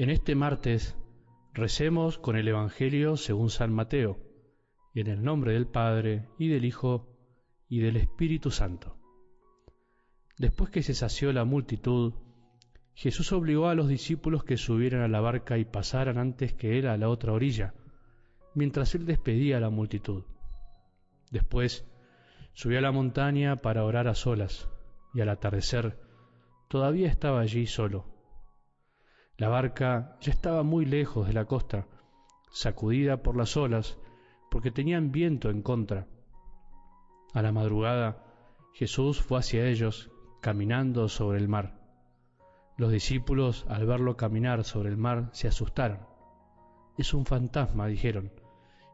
En este martes recemos con el Evangelio según San Mateo, en el nombre del Padre, y del Hijo, y del Espíritu Santo. Después que se sació la multitud, Jesús obligó a los discípulos que subieran a la barca y pasaran antes que él a la otra orilla, mientras él despedía a la multitud. Después subió a la montaña para orar a solas, y al atardecer todavía estaba allí solo. La barca ya estaba muy lejos de la costa, sacudida por las olas, porque tenían viento en contra. A la madrugada Jesús fue hacia ellos, caminando sobre el mar. Los discípulos, al verlo caminar sobre el mar, se asustaron. Es un fantasma, dijeron,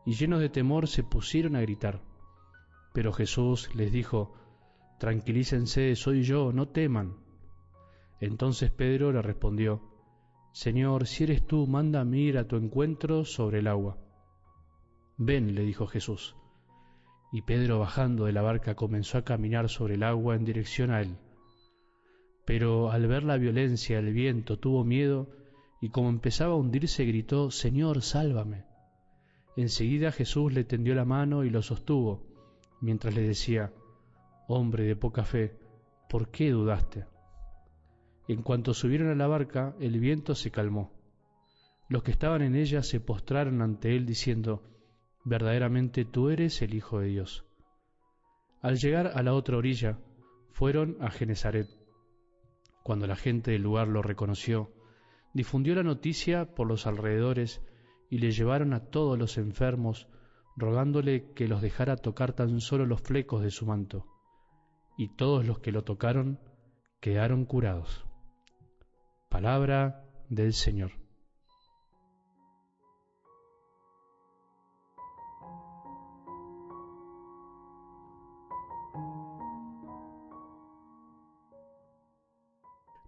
y llenos de temor se pusieron a gritar. Pero Jesús les dijo, Tranquilícense, soy yo, no teman. Entonces Pedro le respondió, Señor, si eres tú, mándame ir a tu encuentro sobre el agua. Ven, le dijo Jesús. Y Pedro, bajando de la barca, comenzó a caminar sobre el agua en dirección a él. Pero al ver la violencia del viento tuvo miedo y como empezaba a hundirse gritó, Señor, sálvame. Enseguida Jesús le tendió la mano y lo sostuvo, mientras le decía, Hombre de poca fe, ¿por qué dudaste? En cuanto subieron a la barca, el viento se calmó. Los que estaban en ella se postraron ante él diciendo, Verdaderamente tú eres el Hijo de Dios. Al llegar a la otra orilla, fueron a Genezaret. Cuando la gente del lugar lo reconoció, difundió la noticia por los alrededores y le llevaron a todos los enfermos, rogándole que los dejara tocar tan solo los flecos de su manto. Y todos los que lo tocaron quedaron curados. Palabra del Señor.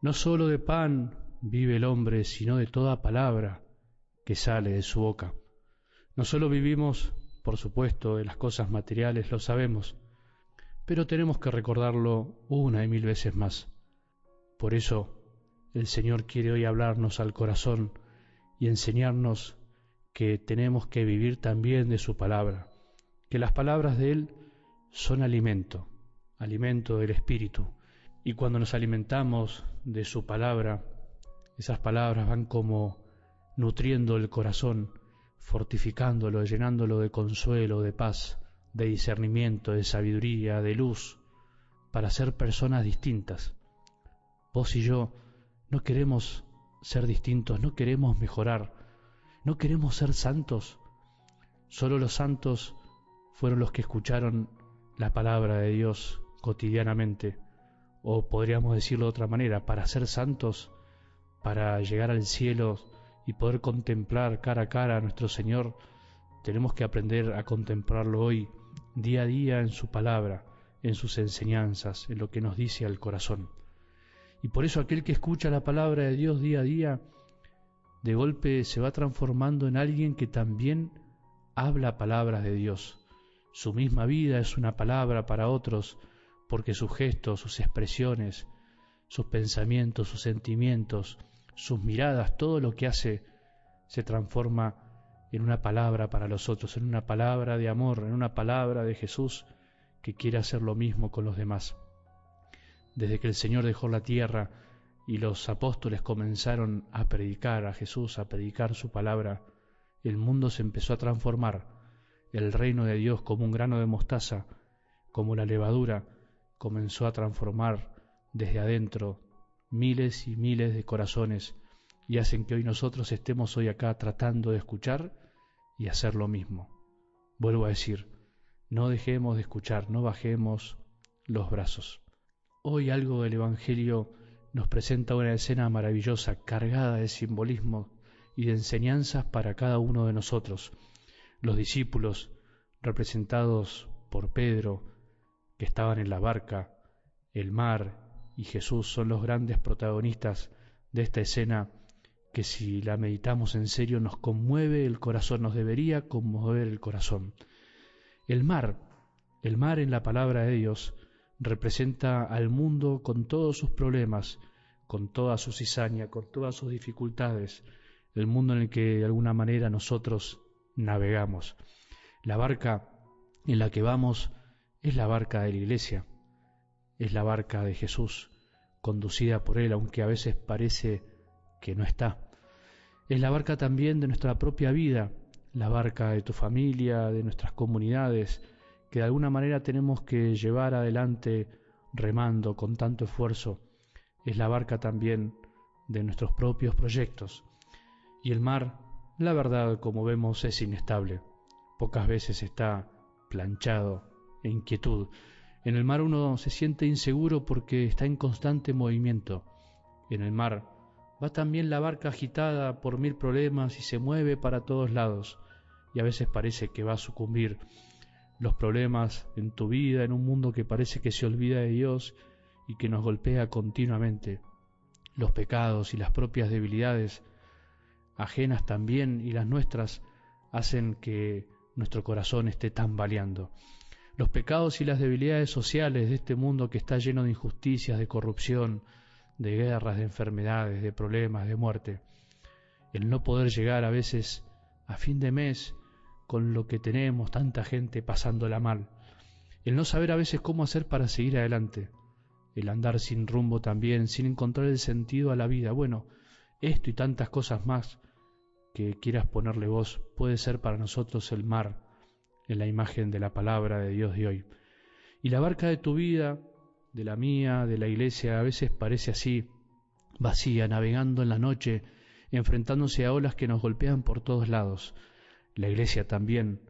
No sólo de pan vive el hombre, sino de toda palabra que sale de su boca. No solo vivimos, por supuesto, de las cosas materiales, lo sabemos, pero tenemos que recordarlo una y mil veces más. Por eso, el Señor quiere hoy hablarnos al corazón y enseñarnos que tenemos que vivir también de su palabra, que las palabras de Él son alimento, alimento del Espíritu, y cuando nos alimentamos de su palabra, esas palabras van como nutriendo el corazón, fortificándolo, llenándolo de consuelo, de paz, de discernimiento, de sabiduría, de luz, para ser personas distintas. Vos y yo no queremos ser distintos, no queremos mejorar, no queremos ser santos. Solo los santos fueron los que escucharon la palabra de Dios cotidianamente o podríamos decirlo de otra manera, para ser santos, para llegar al cielo y poder contemplar cara a cara a nuestro Señor, tenemos que aprender a contemplarlo hoy, día a día en su palabra, en sus enseñanzas, en lo que nos dice al corazón. Y por eso aquel que escucha la palabra de Dios día a día, de golpe se va transformando en alguien que también habla palabras de Dios. Su misma vida es una palabra para otros, porque sus gestos, sus expresiones, sus pensamientos, sus sentimientos, sus miradas, todo lo que hace se transforma en una palabra para los otros, en una palabra de amor, en una palabra de Jesús que quiere hacer lo mismo con los demás. Desde que el Señor dejó la tierra y los apóstoles comenzaron a predicar a Jesús, a predicar su palabra, el mundo se empezó a transformar, el reino de Dios como un grano de mostaza, como la levadura, comenzó a transformar desde adentro miles y miles de corazones y hacen que hoy nosotros estemos hoy acá tratando de escuchar y hacer lo mismo. Vuelvo a decir, no dejemos de escuchar, no bajemos los brazos. Hoy algo del Evangelio nos presenta una escena maravillosa, cargada de simbolismo y de enseñanzas para cada uno de nosotros. Los discípulos, representados por Pedro, que estaban en la barca, el mar y Jesús son los grandes protagonistas de esta escena que si la meditamos en serio nos conmueve el corazón, nos debería conmover el corazón. El mar, el mar en la palabra de Dios, representa al mundo con todos sus problemas, con toda su cizaña, con todas sus dificultades, el mundo en el que de alguna manera nosotros navegamos. La barca en la que vamos es la barca de la iglesia, es la barca de Jesús, conducida por Él, aunque a veces parece que no está. Es la barca también de nuestra propia vida, la barca de tu familia, de nuestras comunidades, que de alguna manera tenemos que llevar adelante remando con tanto esfuerzo. Es la barca también de nuestros propios proyectos. Y el mar, la verdad, como vemos, es inestable. Pocas veces está planchado e inquietud. En el mar uno se siente inseguro porque está en constante movimiento. En el mar va también la barca agitada por mil problemas y se mueve para todos lados. Y a veces parece que va a sucumbir. Los problemas en tu vida, en un mundo que parece que se olvida de Dios y que nos golpea continuamente. Los pecados y las propias debilidades, ajenas también y las nuestras, hacen que nuestro corazón esté tambaleando. Los pecados y las debilidades sociales de este mundo que está lleno de injusticias, de corrupción, de guerras, de enfermedades, de problemas, de muerte. El no poder llegar a veces a fin de mes con lo que tenemos, tanta gente pasándola mal. El no saber a veces cómo hacer para seguir adelante. El andar sin rumbo también, sin encontrar el sentido a la vida. Bueno, esto y tantas cosas más que quieras ponerle vos puede ser para nosotros el mar en la imagen de la palabra de Dios de hoy. Y la barca de tu vida, de la mía, de la iglesia, a veces parece así, vacía, navegando en la noche, enfrentándose a olas que nos golpean por todos lados. La iglesia también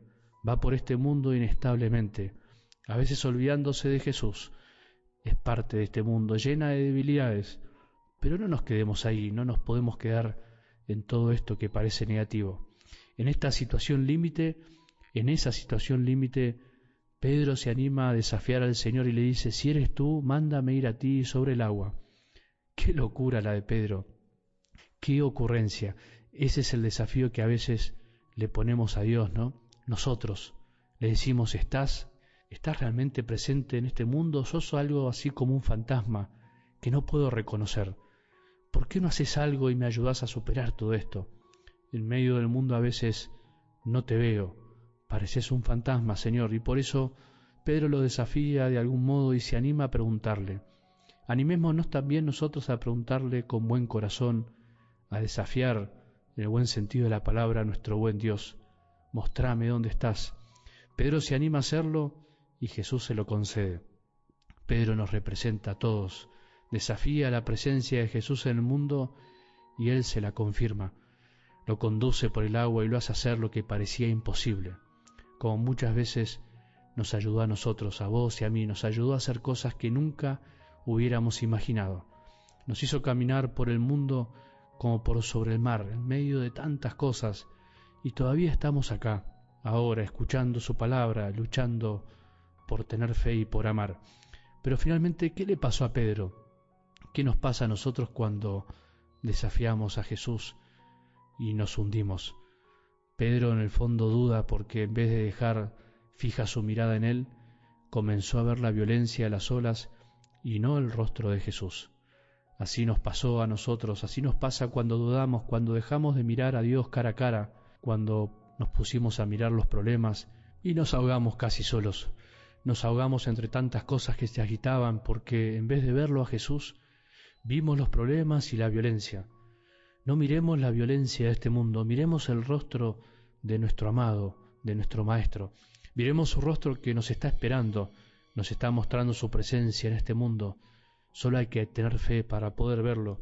va por este mundo inestablemente, a veces olvidándose de Jesús. Es parte de este mundo llena de debilidades, pero no nos quedemos ahí, no nos podemos quedar en todo esto que parece negativo. En esta situación límite en esa situación límite, Pedro se anima a desafiar al Señor y le dice, si eres tú, mándame ir a ti sobre el agua. Qué locura la de Pedro, qué ocurrencia. Ese es el desafío que a veces le ponemos a Dios, ¿no? Nosotros le decimos, ¿estás? ¿Estás realmente presente en este mundo? ¿Sos algo así como un fantasma que no puedo reconocer? ¿Por qué no haces algo y me ayudas a superar todo esto? En medio del mundo a veces no te veo, Pareces un fantasma, Señor, y por eso Pedro lo desafía de algún modo y se anima a preguntarle. Animémonos también nosotros a preguntarle con buen corazón, a desafiar, en el buen sentido de la palabra, nuestro buen Dios. Mostrame dónde estás. Pedro se anima a hacerlo y Jesús se lo concede. Pedro nos representa a todos, desafía la presencia de Jesús en el mundo y Él se la confirma. Lo conduce por el agua y lo hace hacer lo que parecía imposible como muchas veces nos ayudó a nosotros, a vos y a mí, nos ayudó a hacer cosas que nunca hubiéramos imaginado. Nos hizo caminar por el mundo como por sobre el mar, en medio de tantas cosas, y todavía estamos acá, ahora, escuchando su palabra, luchando por tener fe y por amar. Pero finalmente, ¿qué le pasó a Pedro? ¿Qué nos pasa a nosotros cuando desafiamos a Jesús y nos hundimos? Pedro en el fondo duda porque en vez de dejar fija su mirada en él, comenzó a ver la violencia de las olas y no el rostro de Jesús. Así nos pasó a nosotros, así nos pasa cuando dudamos, cuando dejamos de mirar a Dios cara a cara, cuando nos pusimos a mirar los problemas y nos ahogamos casi solos. Nos ahogamos entre tantas cosas que se agitaban porque en vez de verlo a Jesús, vimos los problemas y la violencia. No miremos la violencia de este mundo, miremos el rostro de nuestro amado, de nuestro Maestro. Miremos su rostro que nos está esperando, nos está mostrando su presencia en este mundo. Solo hay que tener fe para poder verlo.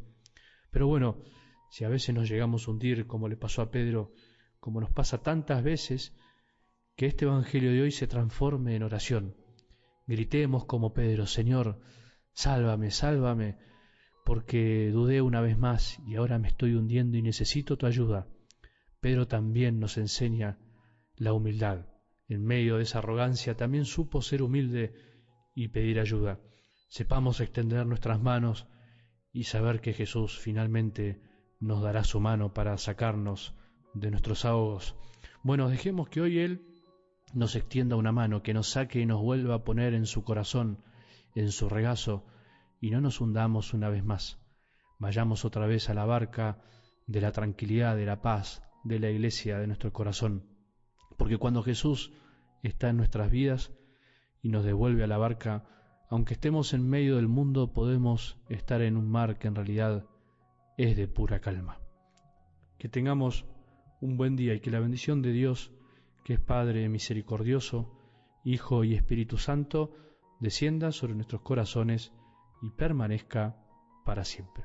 Pero bueno, si a veces nos llegamos a hundir, como le pasó a Pedro, como nos pasa tantas veces, que este Evangelio de hoy se transforme en oración. Gritemos como Pedro, Señor, sálvame, sálvame, porque dudé una vez más y ahora me estoy hundiendo y necesito tu ayuda. Pedro también nos enseña la humildad. En medio de esa arrogancia también supo ser humilde y pedir ayuda. Sepamos extender nuestras manos y saber que Jesús finalmente nos dará su mano para sacarnos de nuestros ahogos. Bueno, dejemos que hoy Él nos extienda una mano, que nos saque y nos vuelva a poner en su corazón, en su regazo, y no nos hundamos una vez más. Vayamos otra vez a la barca de la tranquilidad, de la paz, de la iglesia, de nuestro corazón. Porque cuando Jesús está en nuestras vidas y nos devuelve a la barca, aunque estemos en medio del mundo, podemos estar en un mar que en realidad es de pura calma. Que tengamos un buen día y que la bendición de Dios, que es Padre misericordioso, Hijo y Espíritu Santo, descienda sobre nuestros corazones y permanezca para siempre.